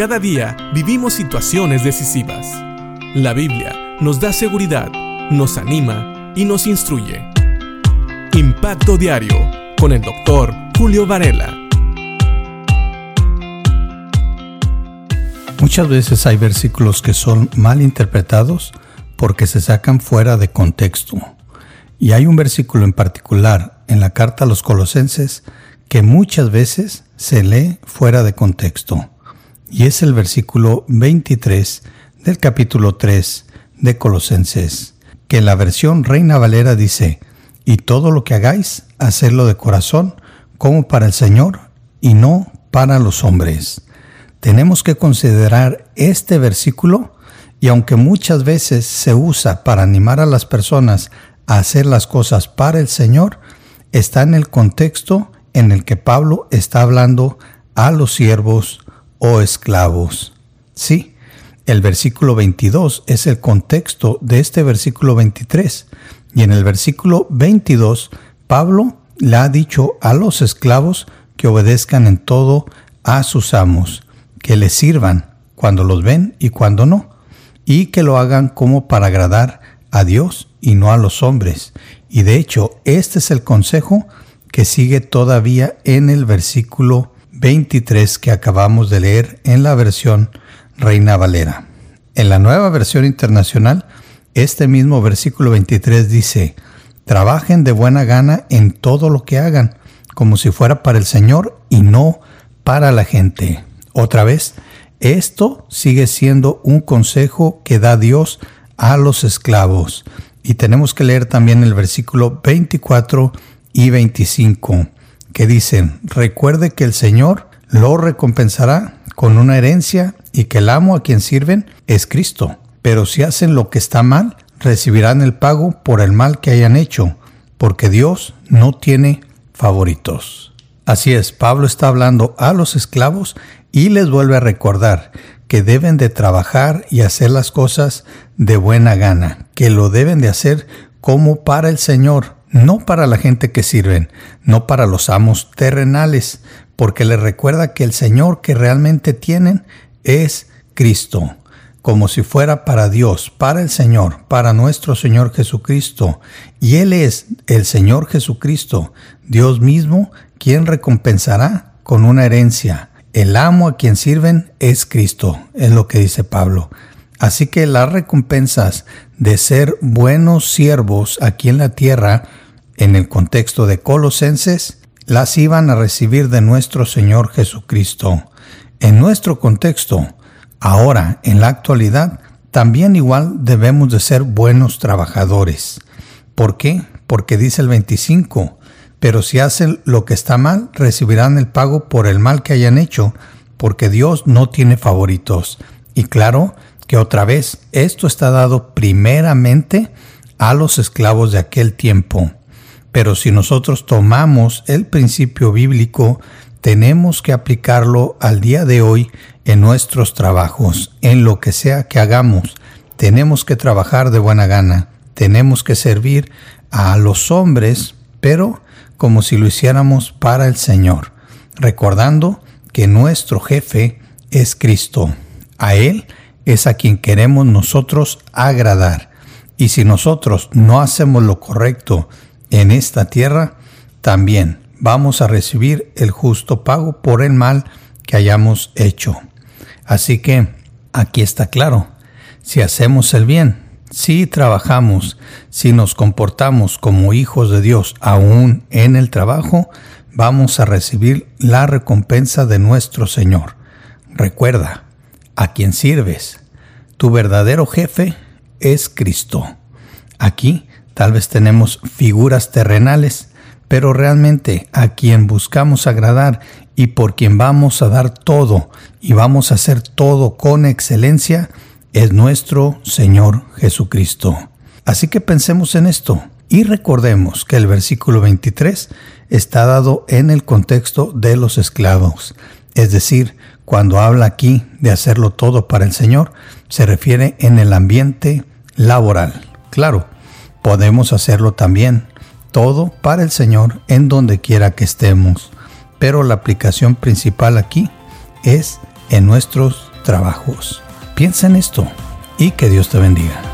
Cada día vivimos situaciones decisivas. La Biblia nos da seguridad, nos anima y nos instruye. Impacto Diario con el doctor Julio Varela. Muchas veces hay versículos que son mal interpretados porque se sacan fuera de contexto. Y hay un versículo en particular en la carta a los colosenses que muchas veces se lee fuera de contexto. Y es el versículo 23 del capítulo 3 de Colosenses, que la versión Reina Valera dice, y todo lo que hagáis, hacerlo de corazón, como para el Señor y no para los hombres. Tenemos que considerar este versículo y aunque muchas veces se usa para animar a las personas a hacer las cosas para el Señor, está en el contexto en el que Pablo está hablando a los siervos o esclavos. Sí, el versículo 22 es el contexto de este versículo 23. Y en el versículo 22, Pablo le ha dicho a los esclavos que obedezcan en todo a sus amos, que les sirvan cuando los ven y cuando no, y que lo hagan como para agradar a Dios y no a los hombres. Y de hecho, este es el consejo que sigue todavía en el versículo 23 que acabamos de leer en la versión Reina Valera. En la nueva versión internacional, este mismo versículo 23 dice, trabajen de buena gana en todo lo que hagan, como si fuera para el Señor y no para la gente. Otra vez, esto sigue siendo un consejo que da Dios a los esclavos. Y tenemos que leer también el versículo 24 y 25 que dicen, recuerde que el Señor lo recompensará con una herencia y que el amo a quien sirven es Cristo. Pero si hacen lo que está mal, recibirán el pago por el mal que hayan hecho, porque Dios no tiene favoritos. Así es, Pablo está hablando a los esclavos y les vuelve a recordar que deben de trabajar y hacer las cosas de buena gana, que lo deben de hacer como para el Señor, no para la gente que sirven, no para los amos terrenales, porque les recuerda que el Señor que realmente tienen es Cristo, como si fuera para Dios, para el Señor, para nuestro Señor Jesucristo. Y Él es el Señor Jesucristo, Dios mismo, quien recompensará con una herencia. El amo a quien sirven es Cristo, es lo que dice Pablo. Así que las recompensas de ser buenos siervos aquí en la tierra, en el contexto de Colosenses, las iban a recibir de nuestro Señor Jesucristo. En nuestro contexto, ahora, en la actualidad, también igual debemos de ser buenos trabajadores. ¿Por qué? Porque dice el 25, pero si hacen lo que está mal, recibirán el pago por el mal que hayan hecho, porque Dios no tiene favoritos. Y claro, que otra vez esto está dado primeramente a los esclavos de aquel tiempo. Pero si nosotros tomamos el principio bíblico, tenemos que aplicarlo al día de hoy en nuestros trabajos, en lo que sea que hagamos. Tenemos que trabajar de buena gana, tenemos que servir a los hombres, pero como si lo hiciéramos para el Señor, recordando que nuestro jefe es Cristo. A Él es a quien queremos nosotros agradar. Y si nosotros no hacemos lo correcto en esta tierra, también vamos a recibir el justo pago por el mal que hayamos hecho. Así que aquí está claro, si hacemos el bien, si trabajamos, si nos comportamos como hijos de Dios aún en el trabajo, vamos a recibir la recompensa de nuestro Señor. Recuerda, a quien sirves. Tu verdadero jefe es Cristo. Aquí tal vez tenemos figuras terrenales, pero realmente a quien buscamos agradar y por quien vamos a dar todo y vamos a hacer todo con excelencia es nuestro Señor Jesucristo. Así que pensemos en esto y recordemos que el versículo 23 está dado en el contexto de los esclavos, es decir, cuando habla aquí de hacerlo todo para el Señor, se refiere en el ambiente laboral. Claro, podemos hacerlo también todo para el Señor en donde quiera que estemos, pero la aplicación principal aquí es en nuestros trabajos. Piensa en esto y que Dios te bendiga.